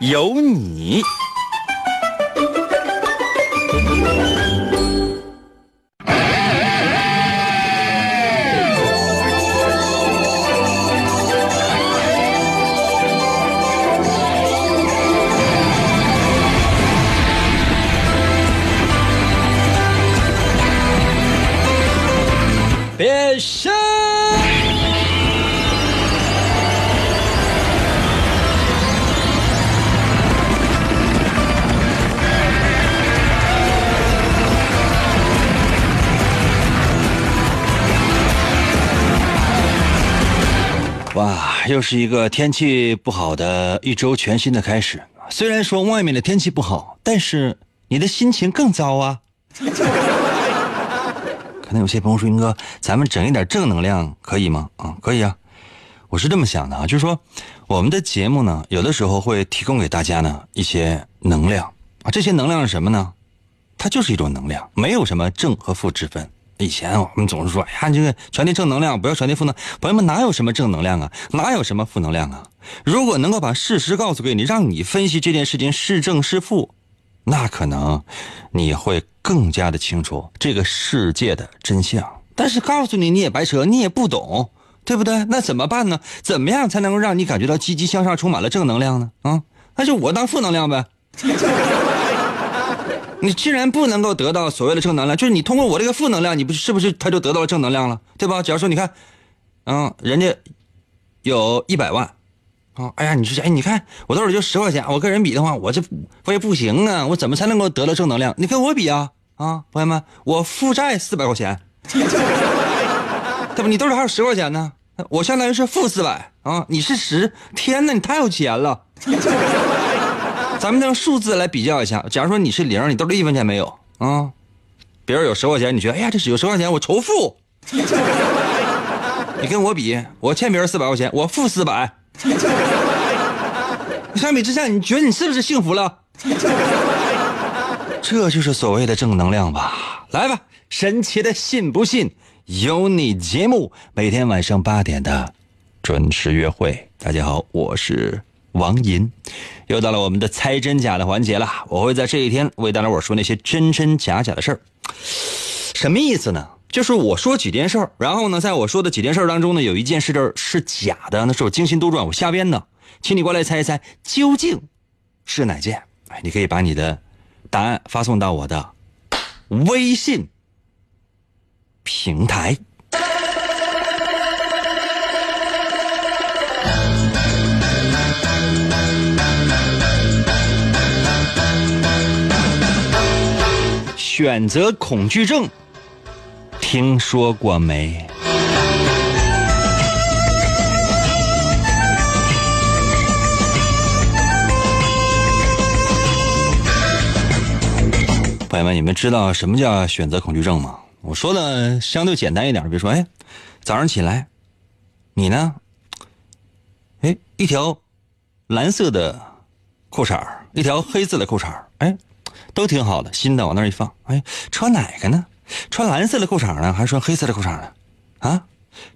有你。又是一个天气不好的一周，全新的开始。虽然说外面的天气不好，但是你的心情更糟啊。可能有些朋友说：“英哥，咱们整一点正能量可以吗？”啊，可以啊。我是这么想的啊，就是说，我们的节目呢，有的时候会提供给大家呢一些能量啊。这些能量是什么呢？它就是一种能量，没有什么正和负之分。以前我们总是说：“哎呀，这个传递正能量，不要传递负能。”朋友们，哪有什么正能量啊？哪有什么负能量啊？如果能够把事实告诉给你，让你分析这件事情是正是负，那可能你会更加的清楚这个世界的真相。但是告诉你你也白扯，你也不懂，对不对？那怎么办呢？怎么样才能够让你感觉到积极向上，充满了正能量呢？啊，那就我当负能量呗。你既然不能够得到所谓的正能量，就是你通过我这个负能量，你不是不是他就得到了正能量了，对吧？假如说你看，嗯，人家有一百万，啊，哎呀，你说，哎，你看我兜里就十块钱，我跟人比的话，我这我也不行啊，我怎么才能够得到正能量？你跟我比啊，啊，朋友们，我负债四百块钱，对吧？你兜里还有十块钱呢，我相当于是负四百啊，你是十，天哪，你太有钱了。咱们用数字来比较一下，假如说你是零，你兜里一分钱没有啊？别人有十块钱，你觉得哎呀，这是有十块钱，我仇富。你跟我比，我欠别人四百块钱，我负四百。相比之下，你觉得你是不是幸福了？这就是所谓的正能量吧？来吧，神奇的信不信由你节目，每天晚上八点的准时约会。大家好，我是。王银，又到了我们的猜真假的环节了。我会在这一天为大家伙说那些真真假假的事儿。什么意思呢？就是我说几件事儿，然后呢，在我说的几件事儿当中呢，有一件事儿是假的，那是我精心杜撰、我瞎编的，请你过来猜一猜究竟是哪件。哎，你可以把你的答案发送到我的微信平台。选择恐惧症，听说过没？朋友们，你们知道什么叫选择恐惧症吗？我说的相对简单一点，比如说，哎，早上起来，你呢？哎，一条蓝色的裤衩一条黑色的裤衩哎。都挺好的，新的往那儿一放。哎，穿哪个呢？穿蓝色的裤衩呢，还是穿黑色的裤衩呢？啊，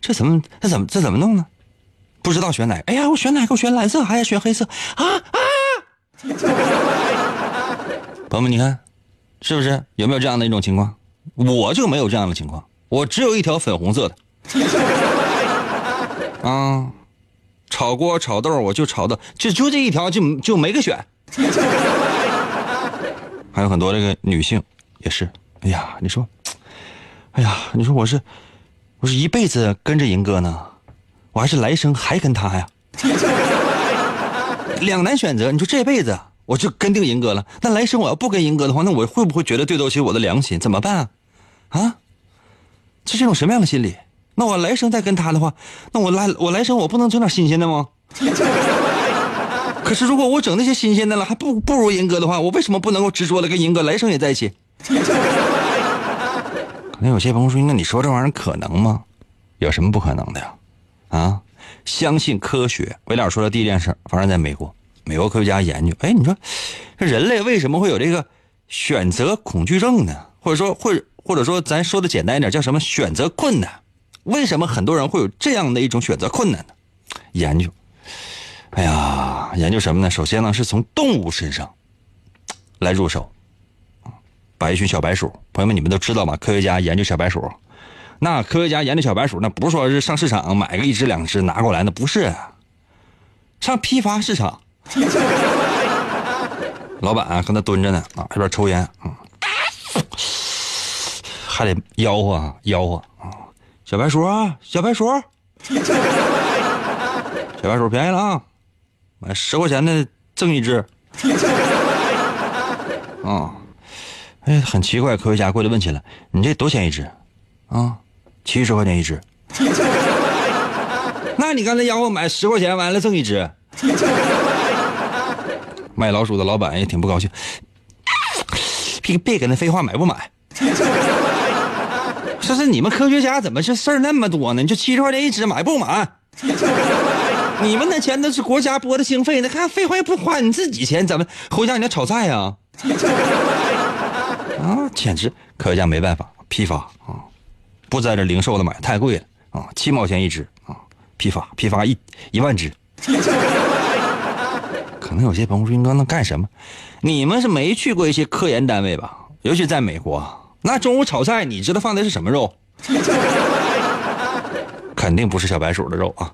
这怎么这怎么这怎么弄呢？不知道选哪个。哎呀，我选哪个？我选蓝色，还是选黑色？啊啊！朋友们，你看，是不是有没有这样的一种情况？我就没有这样的情况，我只有一条粉红色的。啊，炒锅炒豆，我就炒的，就就这一条，就就没个选。还有很多这个女性也是，哎呀，你说，哎呀，你说我是，我是一辈子跟着银哥呢，我还是来生还跟他呀？两难选择，你说这辈子我就跟定银哥了，那来生我要不跟银哥的话，那我会不会觉得对得起我的良心？怎么办啊？啊？这是一种什么样的心理？那我来生再跟他的话，那我来我来生我不能整点新鲜的吗？是如果我整那些新鲜的了，还不不如银哥的话，我为什么不能够执着的跟银哥来生也在一起？可能有些朋友说，那你说这玩意儿可能吗？有什么不可能的呀？啊，相信科学。维尔说的第一件事发生在美国，美国科学家研究，哎，你说这人类为什么会有这个选择恐惧症呢？或者说，或或者说，咱说的简单一点，叫什么选择困难？为什么很多人会有这样的一种选择困难呢？研究，哎呀，研究什么呢？首先呢，是从动物身上来入手，把一群小白鼠，朋友们，你们都知道吧？科学家研究小白鼠。那科学家研究小白鼠，那不是说是上市场买个一只两只拿过来，那不是，上批发市场，老板啊，跟那蹲着呢啊，一边抽烟，还得吆喝吆喝啊，小白鼠啊，小白鼠，小白鼠便宜了啊，十块钱的赠一只，啊，哎，很奇怪，科学家过来问起来，你这多少钱一只？啊？七十块钱一只，那你刚才吆喝买十块钱，完了赠一只。卖老鼠的老板也挺不高兴，别别跟他废话，买不买？说是你们科学家怎么这事儿那么多呢？你就七十块钱一只，买不买？你们那钱都是国家拨的经费，那看废话也不花你自己钱，怎么回家你要炒菜呀？啊，简直科学家没办法，批发啊。不在这零售的买太贵了啊，七毛钱一只啊，批发批发一一万只。可能有些朋友说：“应该能干什么？你们是没去过一些科研单位吧？尤其在美国，那中午炒菜，你知道放的是什么肉？肯定不是小白鼠的肉啊！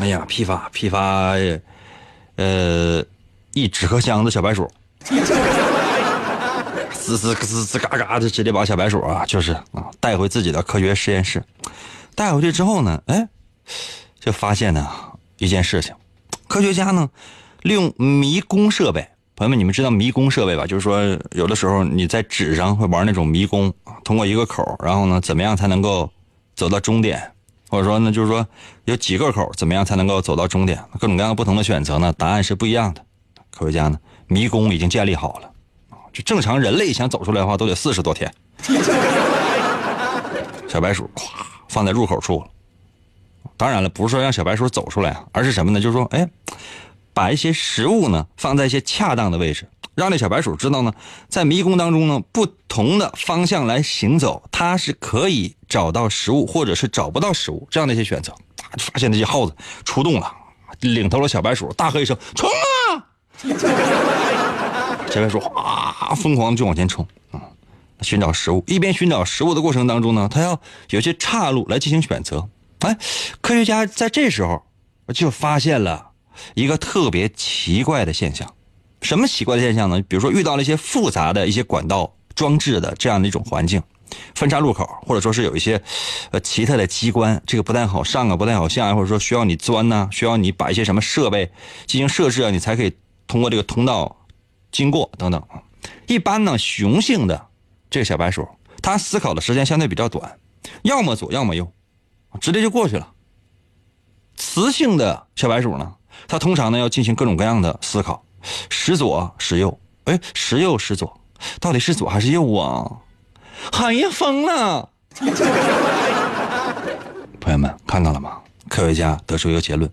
哎呀，批发批发，呃，一纸壳箱子小白鼠。”滋滋滋滋嘎嘎的，直接把小白鼠啊，就是啊，带回自己的科学实验室。带回去之后呢，哎，就发现呢一件事情，科学家呢利用迷宫设备。朋友们，你们知道迷宫设备吧？就是说，有的时候你在纸上会玩那种迷宫，通过一个口，然后呢，怎么样才能够走到终点？或者说呢，就是说有几个口，怎么样才能够走到终点？各种各样不同的选择呢，答案是不一样的。科学家呢，迷宫已经建立好了。就正常人类想走出来的话，都得四十多天。小白鼠咵放在入口处。当然了，不是说让小白鼠走出来，而是什么呢？就是说，哎，把一些食物呢放在一些恰当的位置，让那小白鼠知道呢，在迷宫当中呢，不同的方向来行走，它是可以找到食物，或者是找不到食物这样的一些选择。发现那些耗子出动了，领头的小白鼠大喝一声：“冲啊！”小白鼠哗，疯狂的就往前冲啊，寻找食物。一边寻找食物的过程当中呢，他要有些岔路来进行选择。哎，科学家在这时候就发现了一个特别奇怪的现象。什么奇怪的现象呢？比如说遇到了一些复杂的一些管道装置的这样的一种环境，分叉路口，或者说是有一些呃奇特的机关，这个不太好上啊，不太好下啊，或者说需要你钻呐，需要你把一些什么设备进行设置啊，你才可以通过这个通道。经过等等啊，一般呢，雄性的这个小白鼠，它思考的时间相对比较短，要么左，要么右，直接就过去了。雌性的小白鼠呢，它通常呢要进行各种各样的思考，十左十右，哎，十右十左，到底是左还是右啊？哎呀，疯了！朋友们看到了吗？科学家得出一个结论，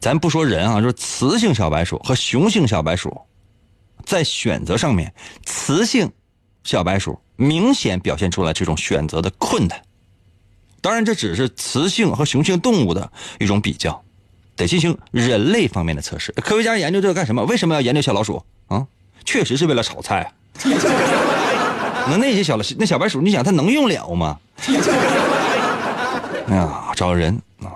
咱不说人啊，说雌性小白鼠和雄性小白鼠。在选择上面，雌性小白鼠明显表现出来这种选择的困难。当然，这只是雌性和雄性动物的一种比较，得进行人类方面的测试。科学家研究这个干什么？为什么要研究小老鼠啊？确实是为了炒菜。那那些小那小白鼠，你想它能用了吗？哎 呀，找人啊，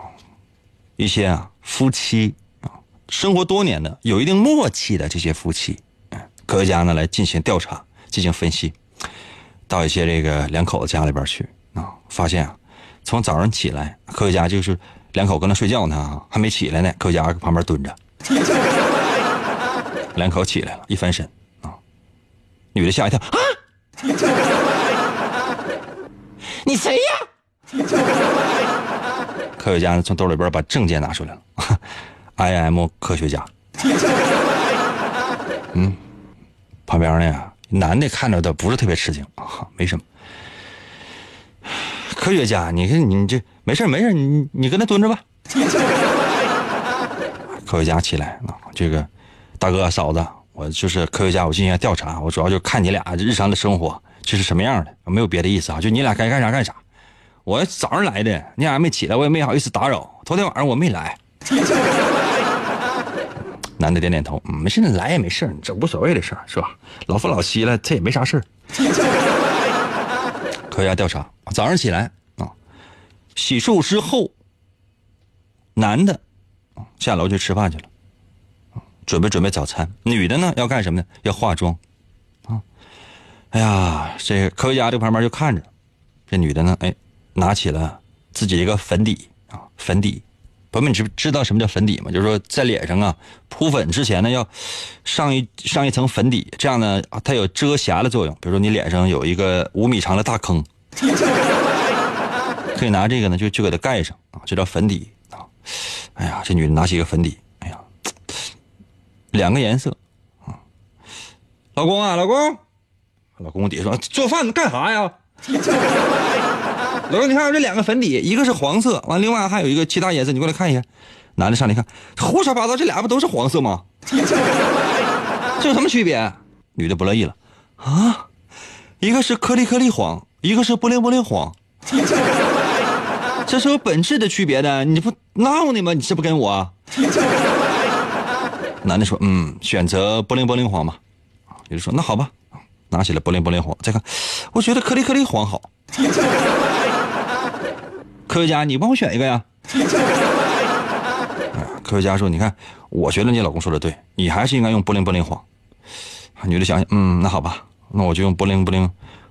一些啊夫妻啊，生活多年的、有一定默契的这些夫妻。科学家呢来进行调查，进行分析，到一些这个两口子家里边去啊，发现啊，从早上起来，科学家就是两口搁那睡觉呢，还没起来呢，科学家搁旁边蹲着，两口起来了，一翻身啊，女的吓一跳啊，你谁呀？科学家从兜里边把证件拿出来了，I am 科学家。嗯，旁边呢，男的看着的不是特别吃惊啊，没什么。科学家，你看你这没事没事，你你跟那蹲着吧。科学家起来啊，这个大哥嫂子，我就是科学家，我进行调查，我主要就看你俩日常的生活这是什么样的，没有别的意思啊，就你俩该干啥干啥。我早上来的，你俩还没起来，我也没好意思打扰。头天晚上我没来。男的点点头，没事，你来也没事，这无所谓的事儿，是吧？老夫老妻了，这也没啥事科科学家调查，早上起来啊，洗漱之后，男的下楼去吃饭去了，准备准备早餐。女的呢要干什么呢？要化妆啊。哎呀，这科学家这旁边就看着，这女的呢，哎，拿起了自己一个粉底啊，粉底。朋友们，知知道什么叫粉底吗？就是说，在脸上啊铺粉之前呢，要上一上一层粉底，这样呢，它有遮瑕的作用。比如说，你脸上有一个五米长的大坑，可以拿这个呢，就就给它盖上啊，这叫粉底啊。哎呀，这女的拿起一个粉底，哎呀，两个颜色啊。老公啊，老公，老公底下说做饭干啥呀？老公，你看我这两个粉底，一个是黄色，完另外还有一个其他颜色，你过来看一下。男的上来看，胡说八道，这俩不都是黄色吗？这有什么区别？女的不乐意了，啊，一个是颗粒颗粒黄，一个是不灵不灵黄，这是有本质的区别的，你不闹呢吗？你这不跟我？男的说，嗯，选择不灵不灵黄吧。女的说，那好吧，拿起来不灵不灵黄，再看，我觉得颗粒颗粒黄好。科学家，你帮我选一个呀！科学家说：“你看，我觉得你老公说的对，你还是应该用波灵波灵黄。”女的想想，嗯，那好吧，那我就用波灵波灵，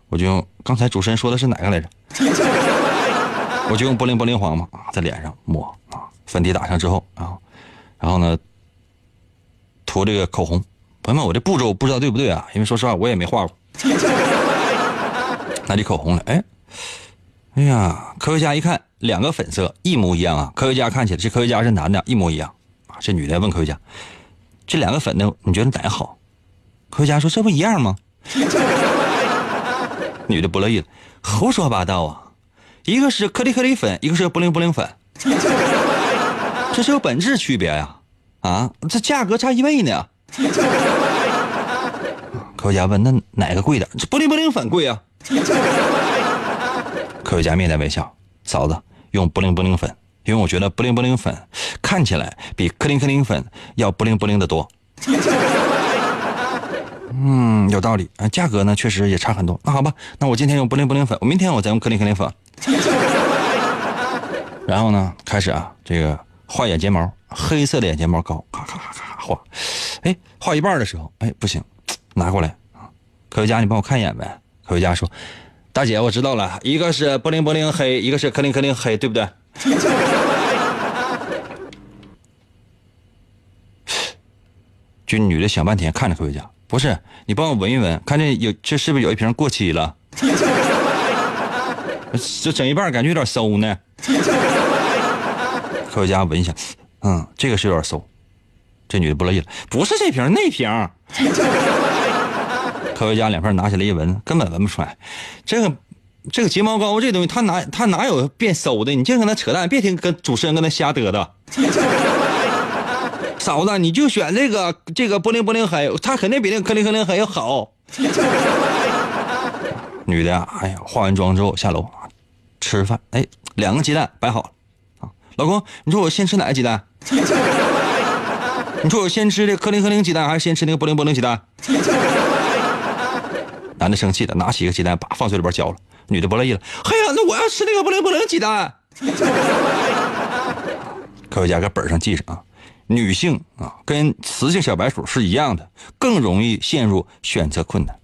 我就用刚才主持人说的是哪个来着？我就用波灵波灵黄嘛，在脸上抹啊，粉底打上之后啊，然后呢，涂这个口红。朋友们，我这步骤不知道对不对啊？因为说实话，我也没画过。拿起口红来，哎，哎呀，科学家一看。两个粉色一模一样啊！科学家看起来，这科学家是男的，一模一样啊！这女的问科学家：“这两个粉的，你觉得哪个好？”科学家说：“这不一样吗？” 女的不乐意了：“胡说八道啊！一个是颗粒颗粒粉，一个是布灵布灵粉，这是有本质区别呀！啊，这价格差一倍呢！” 科学家问：“那哪个贵点？这布灵布灵粉贵啊？”科学家面带微笑：“嫂子。”用布灵布灵粉，因为我觉得布灵布灵粉看起来比克灵克灵粉要布灵布灵的多。嗯，有道理啊，价格呢确实也差很多。那好吧，那我今天用布灵布灵粉，我明天我再用克灵克灵粉。然后呢，开始啊，这个画眼睫毛，黑色的眼睫毛膏，咔咔咔咔画。哎，画一半的时候，哎，不行，拿过来，科学家，你帮我看一眼呗。科学家说。大姐，我知道了，一个是布灵布灵黑，一个是克灵克灵黑，对不对？就女的想半天，看着科学家，不是你帮我闻一闻，看这有这是不是有一瓶过期了？这整一半感觉有点馊呢。科学家闻一下，嗯，这个是有点馊。这女的不乐意了，不是这瓶，那瓶。科学家两份拿起来一闻，根本闻不出来。这个这个睫毛膏这东西，它哪它哪有变馊的？你净跟他扯淡，别听跟主持人跟他瞎嘚嘚。嫂子，你就选这个这个波灵波灵黑，它肯定比那个克灵克灵黑要好。女的呀，哎呀，化完妆之后下楼吃饭，哎，两个鸡蛋摆好啊。老公，你说我先吃哪个鸡蛋？你说我先吃这克灵克灵鸡蛋，还是先吃那个波灵波灵鸡蛋？男的生气了，拿起一个鸡蛋，把放嘴里边嚼了。女的不乐意了，嘿呀，那我要吃那个不灵不灵鸡蛋。科学家搁本上记上啊，女性啊跟雌性小白鼠是一样的，更容易陷入选择困难。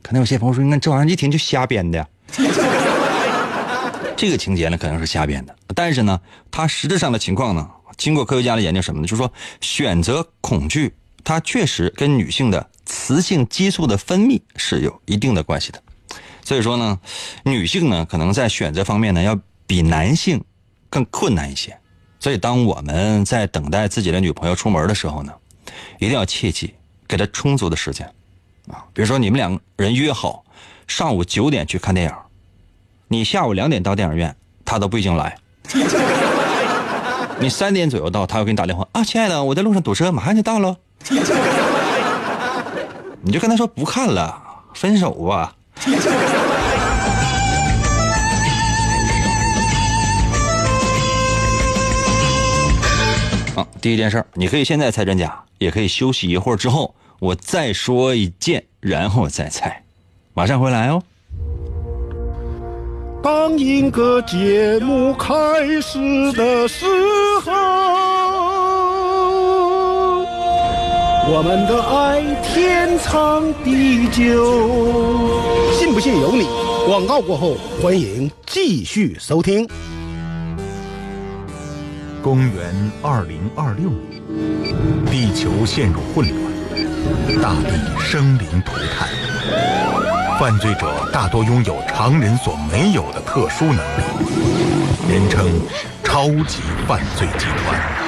可能有些朋友说，你看这玩意一听就瞎编的。这个情节呢可能是瞎编的，但是呢，它实质上的情况呢，经过科学家的研究什么呢？就是说，选择恐惧，它确实跟女性的。雌性激素的分泌是有一定的关系的，所以说呢，女性呢可能在选择方面呢要比男性更困难一些，所以，当我们在等待自己的女朋友出门的时候呢，一定要切记给她充足的时间啊。比如说，你们两个人约好上午九点去看电影，你下午两点到电影院，她都不一定来。你三点左右到，她会给你打电话啊，亲爱的，我在路上堵车，马上就到了。你就跟他说不看了，分手吧。啊，第一件事，你可以现在猜真假，也可以休息一会儿之后，我再说一件，然后再猜。马上回来哦。当一个节目开始的时候，我们的爱天长地久。信不信由你。广告过后，欢迎继续收听。公元二零二六年，地球陷入混乱，大地生灵涂炭。犯罪者大多拥有常人所没有的特殊能力，人称“超级犯罪集团”。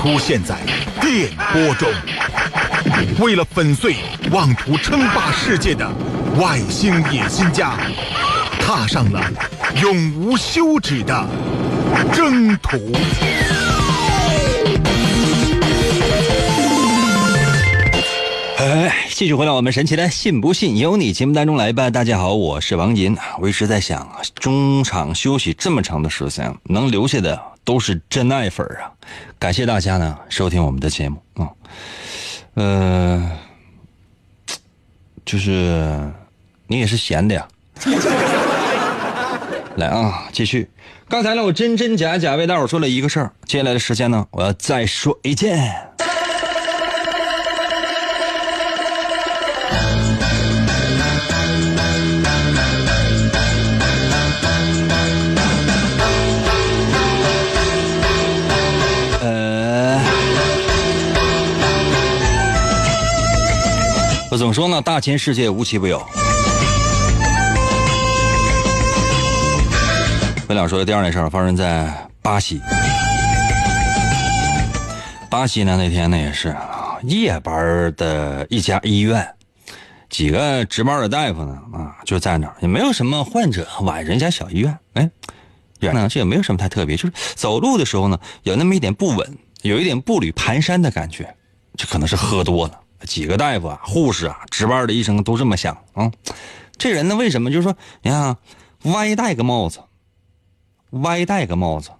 出现在电波中。为了粉碎妄图称霸世界的外星野心家，踏上了永无休止的征途。哎，继续回到我们神奇的“信不信由你”节目当中来吧。大家好，我是王银。我一直在想，中场休息这么长的时间，能留下的都是真爱粉啊！感谢大家呢收听我们的节目啊。呃，就是你也是闲的呀。来啊，继续。刚才呢，我真真假假为大伙说了一个事儿，接下来的时间呢，我要再说一件。我总说呢，大千世界无奇不有。我想说的第二件事发生在巴西。巴西呢，那天呢也是夜班的一家医院，几个值班的大夫呢啊就在那儿，也没有什么患者，晚上一家小医院，哎，远呢这也没有什么太特别，就是走路的时候呢有那么一点不稳，有一点步履蹒跚的感觉，这可能是喝多了。几个大夫啊、护士啊、值班的医生都这么想啊。这人呢，为什么就是说，你看，歪戴个帽子。歪戴个帽子，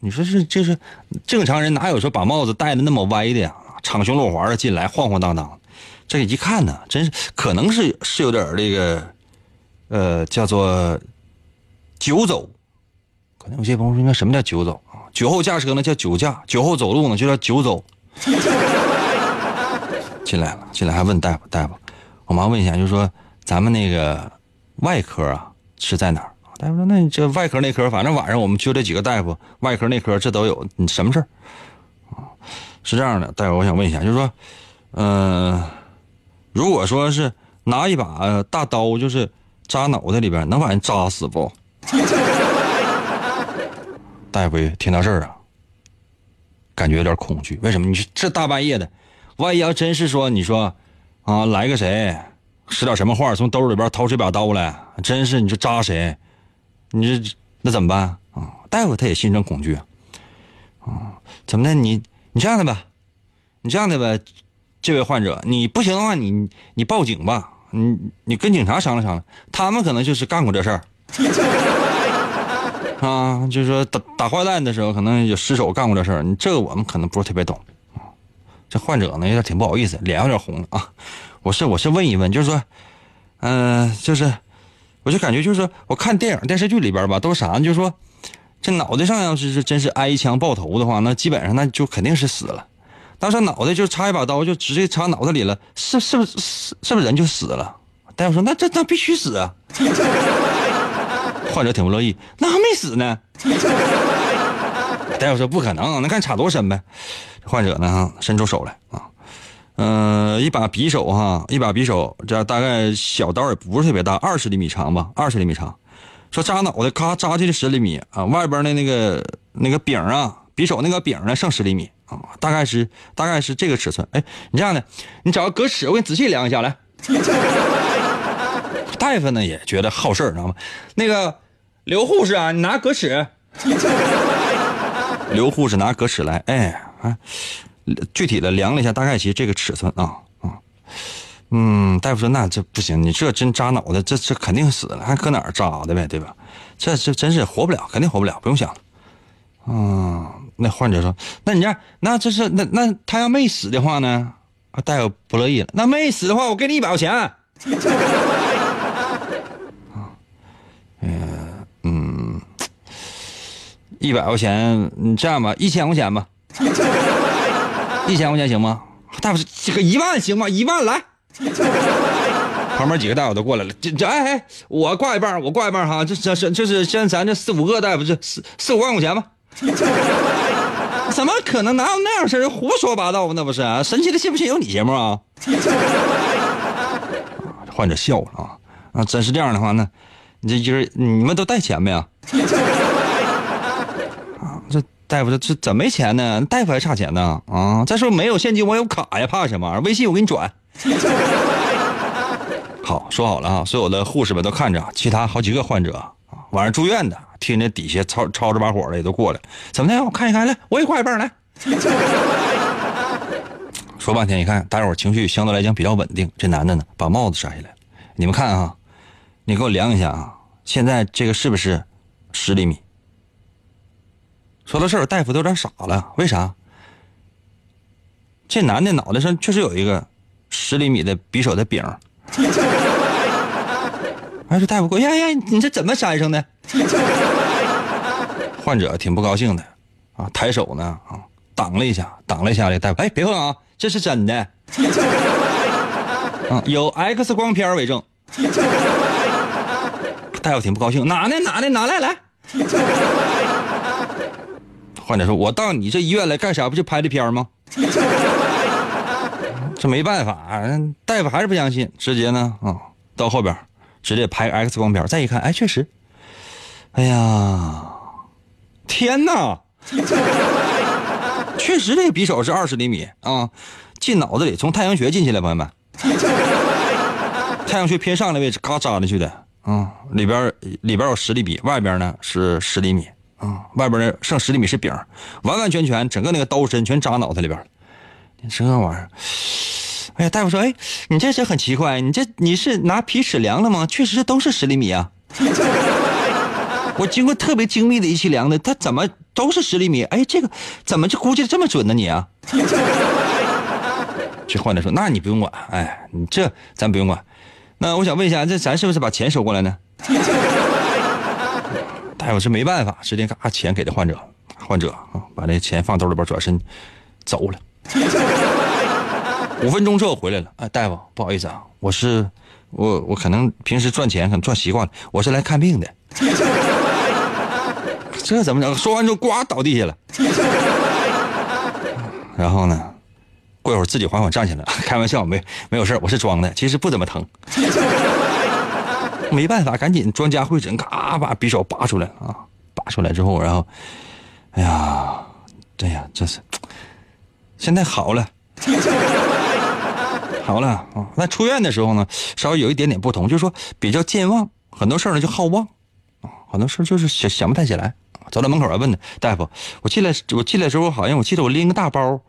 你说是就是正常人哪有说把帽子戴的那么歪的呀？敞胸露怀的进来，晃晃荡荡，这一看呢，真是可能是是有点这个，呃，叫做酒走。可能有些朋友说，应该什么叫酒走啊？酒后驾车呢叫酒驾，酒后走路呢就叫酒走。进来了，进来还问大夫，大夫，我妈问一下，就说咱们那个外科啊是在哪儿？大夫说：“那你这外科内科，反正晚上我们就这几个大夫，外科内科这都有，你什么事儿？是这样的，大夫，我想问一下，就是说，嗯，如果说是拿一把大刀，就是扎脑袋里边，能把人扎死不？” 大夫听到这儿啊，感觉有点恐惧。为什么？你这大半夜的，万一要真是说你说啊，来个谁，使点什么话，从兜里边掏出一把刀来，真是你说扎谁？你这那怎么办啊？大夫他也心生恐惧啊，啊，怎么的？你你这样的吧，你这样的吧，这位患者，你不行的话，你你报警吧，你你跟警察商量商量，他们可能就是干过这事儿，啊，就是说打打坏蛋的时候，可能有失手干过这事儿，你这个我们可能不是特别懂啊。这患者呢有点挺不好意思，脸有点红了啊。我是我是问一问，就是说，嗯，就是。我就感觉就是我看电影电视剧里边吧，都是啥呢？就是说，这脑袋上要是是真是挨一枪爆头的话，那基本上那就肯定是死了。当时脑袋就插一把刀，就直接插脑袋里了，是是不是是不是人就死了？大夫说那这那必须死啊！患者挺不乐意，那还没死呢。大夫说不可能，那看插多深呗。患者呢伸出手来啊，嗯、一把匕首哈，一把匕首，这大概小刀也不是特别大，二十厘米长吧，二十厘米长。说扎脑袋，咔扎进去十厘米啊，外边的那个那个柄啊，匕首那个柄呢剩十厘米啊，大概是大概是这个尺寸。哎，你这样的，你找个格尺，我给你仔细量一下来。大夫呢也觉得好事儿，知道吗？那个刘护士啊，你拿格尺。刘护士拿格尺来，哎啊，具体的量了一下，大概其实这个尺寸啊啊，嗯，大夫说那这不行，你这真扎脑袋，这这肯定死了，还搁哪儿扎的呗，对吧？这这真是活不了，肯定活不了，不用想了。嗯，那患者说，那你这样，那这是那那他要没死的话呢？啊，大夫不乐意了，那没死的话，我给你一百块钱。啊，嗯，一百块钱，你这样吧，一千块钱吧，一千块钱行吗？大夫这个一万行吗？一万来。旁边几个大夫都过来了，这这哎哎，我挂一半，我挂一半哈，这这这这是现咱这四五个大夫，这四四五万块钱吧？怎么可能？哪有那样事儿？胡说八道吧？那不是、神奇的信不信由你节目啊？患者笑了啊啊！真是这样的话，那你这就是你们都带钱没啊？大夫说这怎么没钱呢？大夫还差钱呢啊！再说没有现金，我有卡呀，怕什么？微信我给你转。好，说好了啊，所有的护士们都看着，其他好几个患者啊，晚上住院的，听着底下吵吵着把火的也都过来，怎么的？我看一看来，我也挂一半来。说半天，一看大家伙情绪相对来讲比较稳定，这男的呢把帽子摘下来，你们看啊，你给我量一下啊，现在这个是不是十厘米？说到这儿，大夫都有点傻了，为啥？这男的脑袋上确实有一个十厘米的匕首的柄儿。哎，这大夫过，呀呀，你这怎么摘上的？患者挺不高兴的，啊，抬手呢，啊，挡了一下，挡了一下这大夫，哎，别碰啊，这是真的，啊，有 X 光片为证。大夫挺不高兴，哪呢哪呢哪来来？患者说：“我到你这医院来干啥？不就拍的片吗？” 这没办法，大夫还是不相信，直接呢啊、到后边直接拍 X 光片，再一看，哎，确实，哎呀，天哪，确实这个匕首是二十厘米啊，进脑子里，从太阳穴进去了，朋友们，太阳穴偏上的位置，嘎扎进去的啊，里边里边有十厘米，外边呢是十厘米啊，外边呢剩十厘米是柄，完完全全整个那个刀身全扎脑袋里边了，你这玩意儿。哎呀，大夫说，哎，你这是很奇怪，你这你是拿皮尺量了吗？确实都是十厘米啊。我经过特别精密的仪器量的，它怎么都是十厘米？哎，这个怎么就估计这么准呢？你啊？这患者说，那你不用管，哎，你这咱不用管。那我想问一下，这咱是不是把钱收过来呢？大夫是没办法，直接嘎钱给的患者，患者啊，把这钱放兜里边，转身走了。五分钟之后回来了，哎，大夫，不好意思啊，我是我我可能平时赚钱可能赚习惯了，我是来看病的。这怎么整？说完之后，呱倒地下了。然后呢，过一会儿自己缓缓站起来，开玩笑，没没有事我是装的，其实不怎么疼。没办法，赶紧专家会诊，咔把匕首拔出来啊，拔出来之后，然后，哎呀，对呀，这是现在好了。好了啊，那出院的时候呢，稍微有一点点不同，就是说比较健忘，很多事呢就好忘啊，很多事就是想想不太起来。走到门口还问呢，大夫，我进来我进来的时候好像我记得我拎个大包，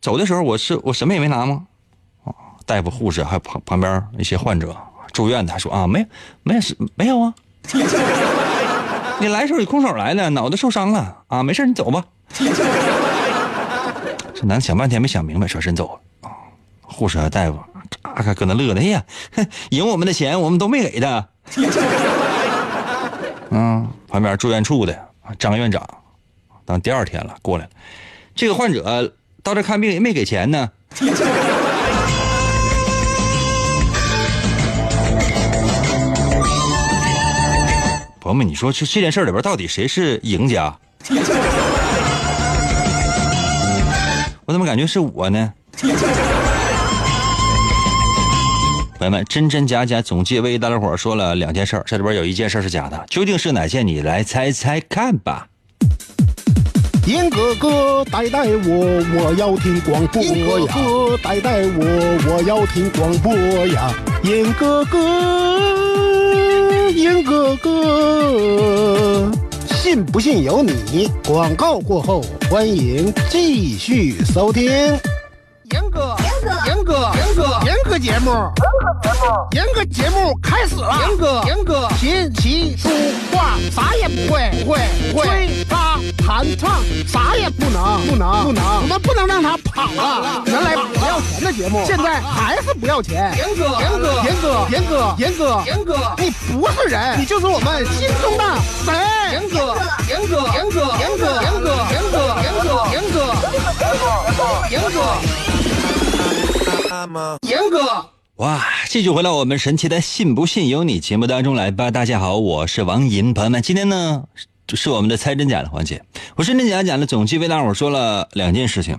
走的时候我是我什么也没拿吗？啊，大夫、护士还有旁旁边一些患者住院的还说啊，没没事没有啊，你来时候你空手来的，脑袋受伤了啊，没事你走吧。这男的想半天没想明白，转身走了。护士和大夫嘎嘎搁那乐的，哎呀，赢我们的钱我们都没给他。嗯，旁边住院处的张院长，当第二天了，过来了，这个患者到这看病也没给钱呢。朋友们，你说这这件事里边到底谁是赢家？我怎么感觉是我呢？朋友们，真真假假，总计为大家伙说了两件事，这里边有一件事是假的，究竟是哪件？你来猜猜看吧。严哥哥带带我，我要听广播呀！严哥哥带带我，我要听广播呀！严哥哥，严哥哥，信不信由你。广告过后，欢迎继续收听。严哥，严哥，严哥，严哥，严哥节目，严哥节目开始了。严哥，严哥，琴棋书画啥也不会，不会，不会。弹唱啥也不能，不能，不能。我们不能让他跑了。原来不要钱的节目，现在还是不要钱。严哥，严哥，严哥，严哥，严哥，严哥，你不是人，你就是我们心中的神。严哥，严哥，严哥，严哥，严哥，严哥，严哥，严哥，严哥。严哥，哇，继续回到我们神奇的“信不信由你”节目当中来吧。大家好，我是王银，朋友们，今天呢这是我们的猜真假的环节。我是真假假的总计为大伙说了两件事情，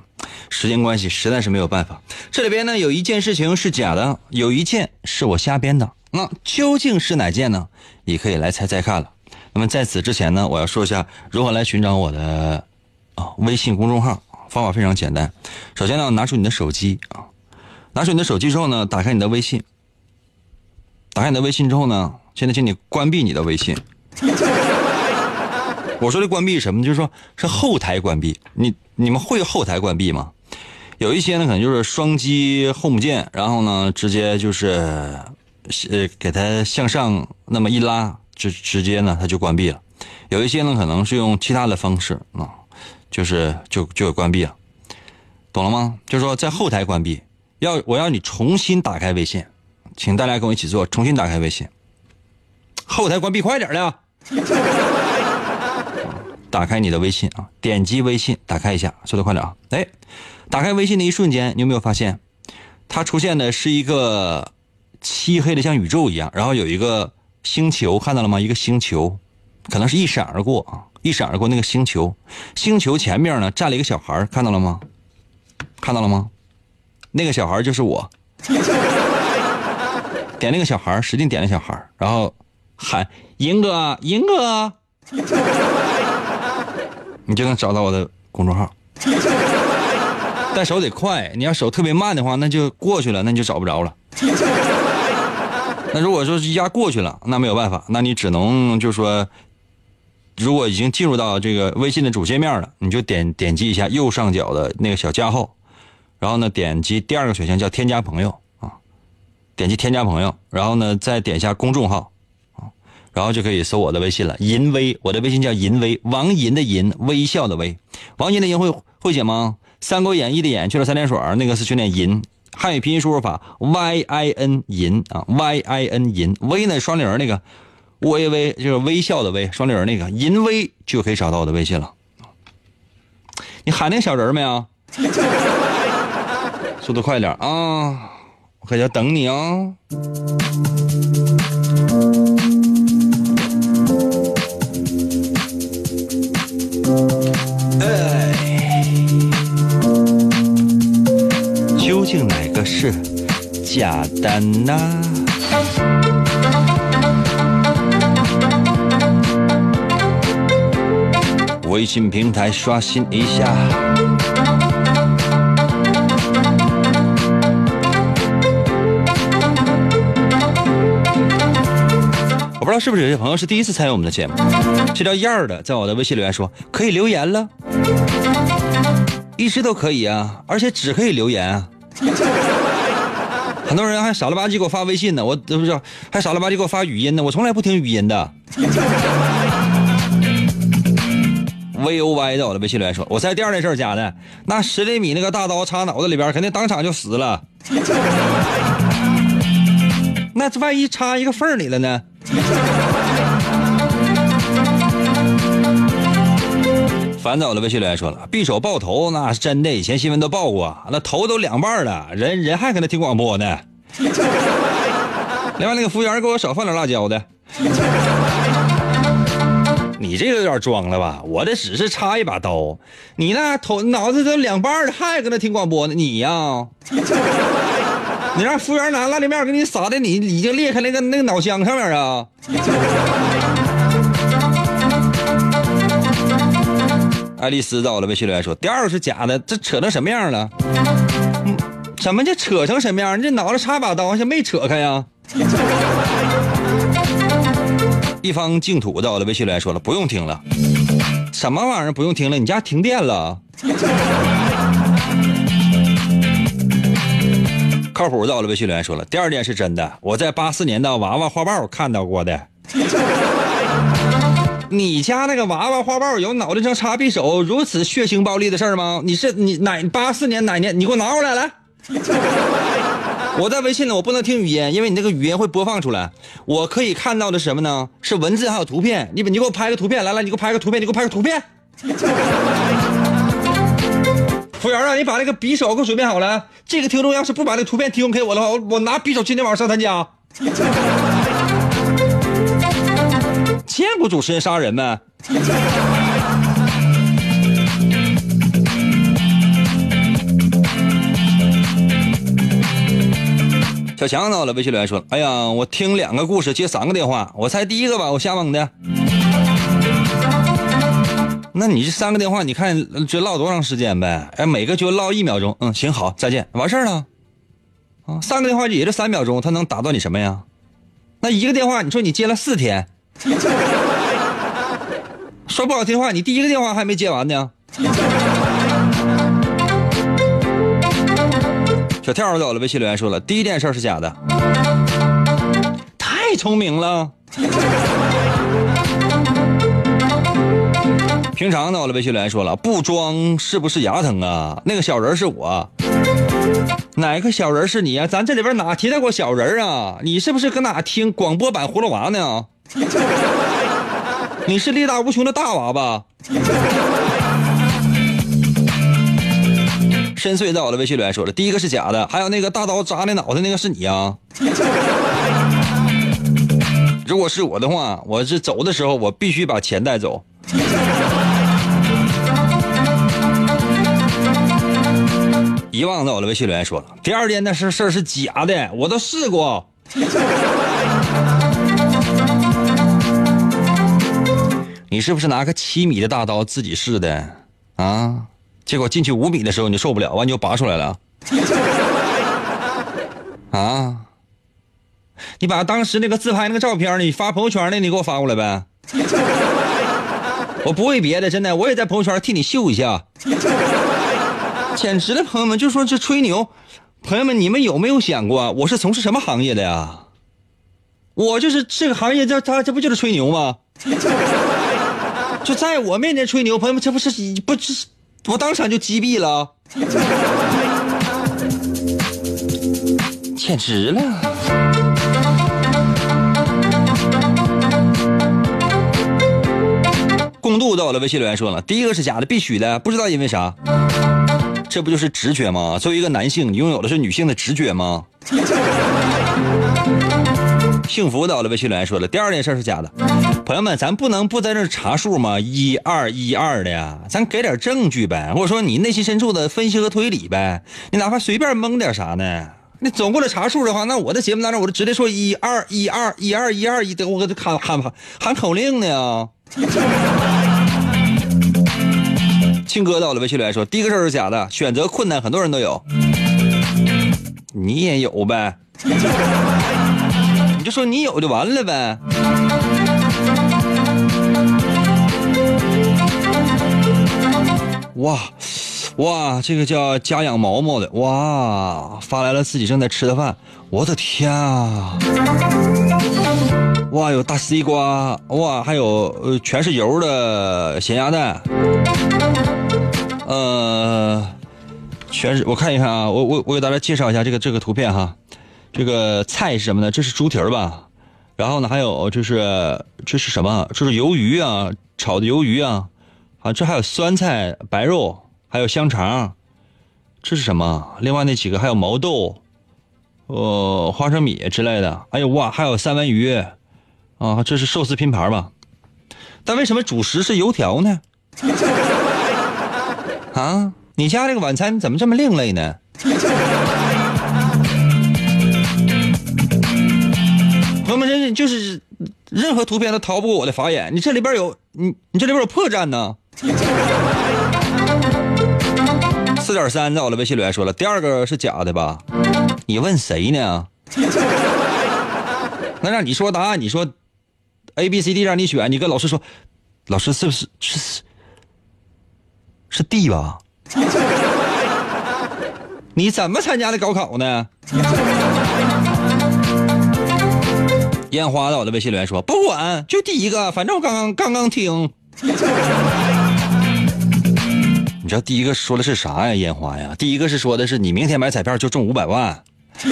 时间关系实在是没有办法。这里边呢有一件事情是假的，有一件是我瞎编的。那究竟是哪件呢？你可以来猜猜看了。那么在此之前呢，我要说一下如何来寻找我的啊微信公众号，方法非常简单。首先呢，拿出你的手机啊。拿出你的手机之后呢，打开你的微信。打开你的微信之后呢，现在请你关闭你的微信。我说的关闭什么？就是说是后台关闭。你你们会后台关闭吗？有一些呢，可能就是双击 Home 键，然后呢，直接就是呃给它向上那么一拉，直直接呢它就关闭了。有一些呢，可能是用其他的方式啊，就是就就关闭了，懂了吗？就是说在后台关闭。要我要你重新打开微信，请大家跟我一起做，重新打开微信。后台关闭，快点的。打开你的微信啊，点击微信，打开一下，速度快点啊！哎，打开微信的一瞬间，你有没有发现，它出现的是一个漆黑的像宇宙一样，然后有一个星球，看到了吗？一个星球，可能是一闪而过啊，一闪而过那个星球，星球前面呢站了一个小孩，看到了吗？看到了吗？那个小孩就是我，点那个小孩，使劲点那小孩，然后喊银哥，银哥，你就能找到我的公众号。但手得快，你要手特别慢的话，那就过去了，那你就找不着了。那如果说一下过去了，那没有办法，那你只能就说，如果已经进入到这个微信的主界面了，你就点点击一下右上角的那个小加号。然后呢，点击第二个选项叫添加朋友啊，点击添加朋友，然后呢，再点一下公众号，然后就可以搜我的微信了。银威，我的微信叫银威，王银的银，微笑的微，王银的银会会写吗？《三国演义》的演去了三点水那个是训练银，汉语拼音输入法 y i n 银啊，y i n 银，微呢双零那个微微就是微笑的微，双零那个银威就可以找到我的微信了。你喊那小人没有？速度快点啊！我可要等你啊！哎，究竟哪个是假的呢？微信平台刷新一下。不知道是不是有些朋友是第一次参与我们的节目。这叫燕儿的在我的微信留言说可以留言了，一直都可以啊，而且只可以留言啊。很多人还傻了吧唧给我发微信呢，我都不知道，还傻了吧唧给我发语音呢，我从来不听语音的。V O Y 在我的微信留言说，我猜第二件事假的，那十厘米那个大刀插脑子里边，肯定当场就死了。那万一插一个缝里了呢？烦躁的微信留言说了，匕首爆头那是真的，以前新闻都报过，那头都两半了，人人还搁那听广播呢。另外那个服务员给我少放点辣椒的。你这个有点装了吧？我这只是插一把刀，你那头脑子都两半了，还搁那听广播呢？你呀，你让服务员拿辣椒面给你撒的，你已经裂开那个那个脑浆上面啊！爱丽丝到了，微信留言说：“第二个是假的，这扯成什么样了？嗯，什么叫扯成什么样？你这脑袋插把刀，像没扯开呀？”一方净土到了，微信留言说了：“不用听了，什么玩意儿不用听了？你家停电了？”靠谱到了，微信留言说了：“第二件是真的，我在八四年的娃娃画报看到过的。”你家那个娃娃画报有脑袋上插匕首如此血腥暴力的事吗？你是你哪八四年哪年？你给我拿过来来。我在微信呢，我不能听语音，因为你那个语音会播放出来。我可以看到的是什么呢？是文字还有图片。你你给我拍个图片，来来，你给我拍个图片，你给我拍个图片。服务员啊，你把那个匕首给我准备好了。这个听众要是不把那图片提供给我的话，我我拿匕首今天晚上上他家。见过主持人杀人没？小强到了，微信留言说：“哎呀，我听两个故事接三个电话，我猜第一个吧，我瞎蒙的。那你这三个电话，你看这唠多长时间呗？哎，每个就唠一秒钟。嗯，行，好，再见，完事儿了。啊，三个电话也就三秒钟，他能打断你什么呀？那一个电话，你说你接了四天。”说不好听话，你第一个电话还没接完呢。小跳走了，微信留言说了，第一件事是假的。太聪明了。平常呢，我的微信留言说了，不装是不是牙疼啊？那个小人是我。哪个小人是你啊？咱这里边哪提到过小人啊？你是不是搁哪听广播版葫芦娃呢？你是力大无穷的大娃吧？深邃在我的，微信留言说了，第一个是假的，还有那个大刀扎那脑袋那个是你啊？如果是我的话，我是走的时候我必须把钱带走。遗忘在我的，微信留言说了，第二天那事事儿是假的，我都试过。你是不是拿个七米的大刀自己试的啊？结果进去五米的时候你就受不了，完你就拔出来了。啊！你把当时那个自拍那个照片，你发朋友圈的，你给我发过来呗。我不为别的，真的，我也在朋友圈替你秀一下。简直了，朋友们，就说这吹牛。朋友们，你们有没有想过，我是从事什么行业的呀？我就是这个行业，这他这不就是吹牛吗？就在我面前吹牛，朋友们，这不是不是我当场就击毙了？简直了！共度到了，微信留言说了，第一个是假的，必须的，不知道因为啥。这不就是直觉吗？作为一个男性，你拥有的是女性的直觉吗？幸福到了，微信留言说了，第二件事是假的。朋友们，咱不能不在这查数吗？一二一二的呀，咱给点证据呗，或者说你内心深处的分析和推理呗。你哪怕随便蒙点啥呢？你总过来查数的话，那我的节目当中我就直接说一二一二一二一二一，得我搁这喊喊喊口令呢。庆哥到了，微信留言说，第一个事是假的，选择困难，很多人都有，你也有呗。你就说你有就完了呗。哇，哇，这个叫家养毛毛的哇，发来了自己正在吃的饭，我的天啊！哇，有大西瓜，哇，还有呃全是油的咸鸭蛋，呃，全是我看一看啊，我我我给大家介绍一下这个这个图片哈。这个菜是什么呢？这是猪蹄儿吧？然后呢，还有就是这是什么？这是鱿鱼啊，炒的鱿鱼啊，啊，这还有酸菜、白肉，还有香肠，这是什么？另外那几个还有毛豆，呃，花生米之类的。哎呦哇，还有三文鱼，啊，这是寿司拼盘吧？但为什么主食是油条呢？啊，你家这个晚餐怎么这么另类呢？朋友们，这就是任何图片都逃不过我的法眼。你这里边有你，你这里边有破绽呢。四点三在我的微信里面说了，第二个是假的吧？你问谁呢？那让你说答案，你说 A、B、C、D 让你选，你跟老师说，老师是不是是是是 D 吧？你怎么参加的高考呢？烟花在我的微信留言说：“不管，就第一个，反正我刚刚刚刚听。”你知道第一个说的是啥呀？烟花呀，第一个是说的是你明天买彩票就中五百万。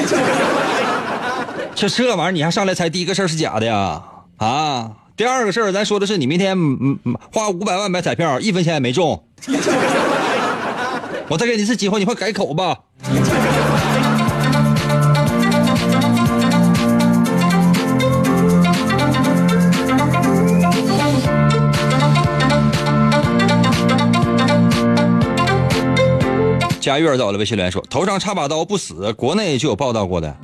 就这玩意儿你还上来猜第一个事儿是假的呀？啊，第二个事儿咱说的是你明天嗯嗯花五百万买彩票，一分钱也没中。我再给你一次机会，你快改口吧。佳悦在我的微信留言说：“头上插把刀不死，国内就有报道过的。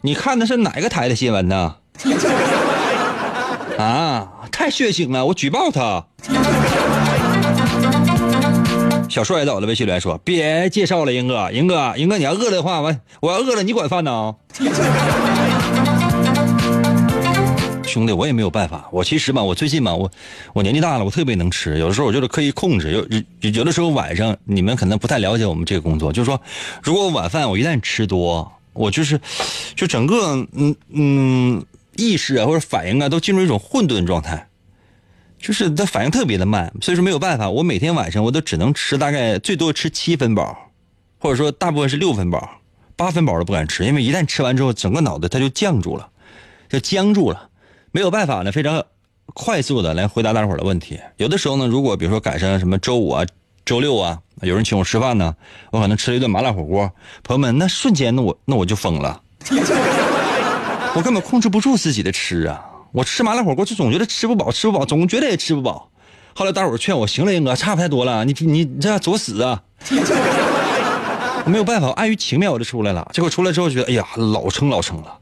你看的是哪个台的新闻呢？啊，太血腥了，我举报他。”小帅在我的微信留言说：“别介绍了，英哥，英哥，英哥，你要饿了的话，我我要饿了，你管饭呢？”兄弟，我也没有办法。我其实吧，我最近吧，我我年纪大了，我特别能吃。有的时候我就是刻意控制。有有有的时候晚上，你们可能不太了解我们这个工作，就是说，如果晚饭我一旦吃多，我就是就整个嗯嗯意识啊或者反应啊都进入一种混沌状态，就是它反应特别的慢。所以说没有办法，我每天晚上我都只能吃大概最多吃七分饱，或者说大部分是六分饱，八分饱都不敢吃，因为一旦吃完之后，整个脑袋它就降住了，就僵住了。没有办法呢，非常快速的来回答大伙儿的问题。有的时候呢，如果比如说赶上什么周五啊、周六啊，有人请我吃饭呢，我可能吃了一顿麻辣火锅，朋友们，那瞬间那我那我就疯了，我根本控制不住自己的吃啊！我吃麻辣火锅就总觉得吃不饱，吃不饱，总觉得也吃不饱。后来大伙劝我，行了，英哥，差不太多了，你你这作死啊！没有办法，碍于情面我就出来了。结果出来之后觉得，哎呀，老撑老撑了。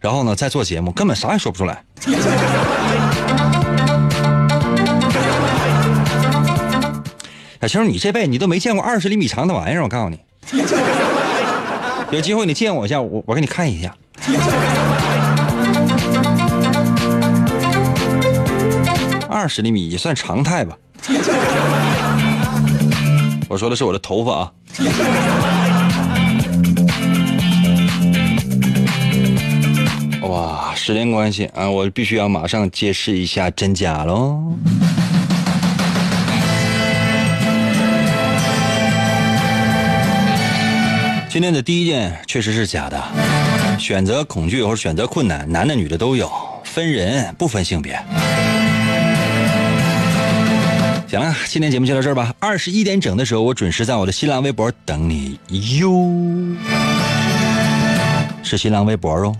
然后呢，再做节目，根本啥也说不出来。小青，你这辈子你都没见过二十厘米长的玩意儿，我告诉你。有机会你见我一下，我我给你看一下。二十厘米也算常态吧。我说的是我的头发啊。哇，时间关系啊，我必须要马上揭示一下真假喽。今天的第一件确实是假的，选择恐惧或者选择困难，男的女的都有，分人不分性别。行了，今天节目就到这儿吧。二十一点整的时候，我准时在我的新浪微博等你哟，是新浪微博哦。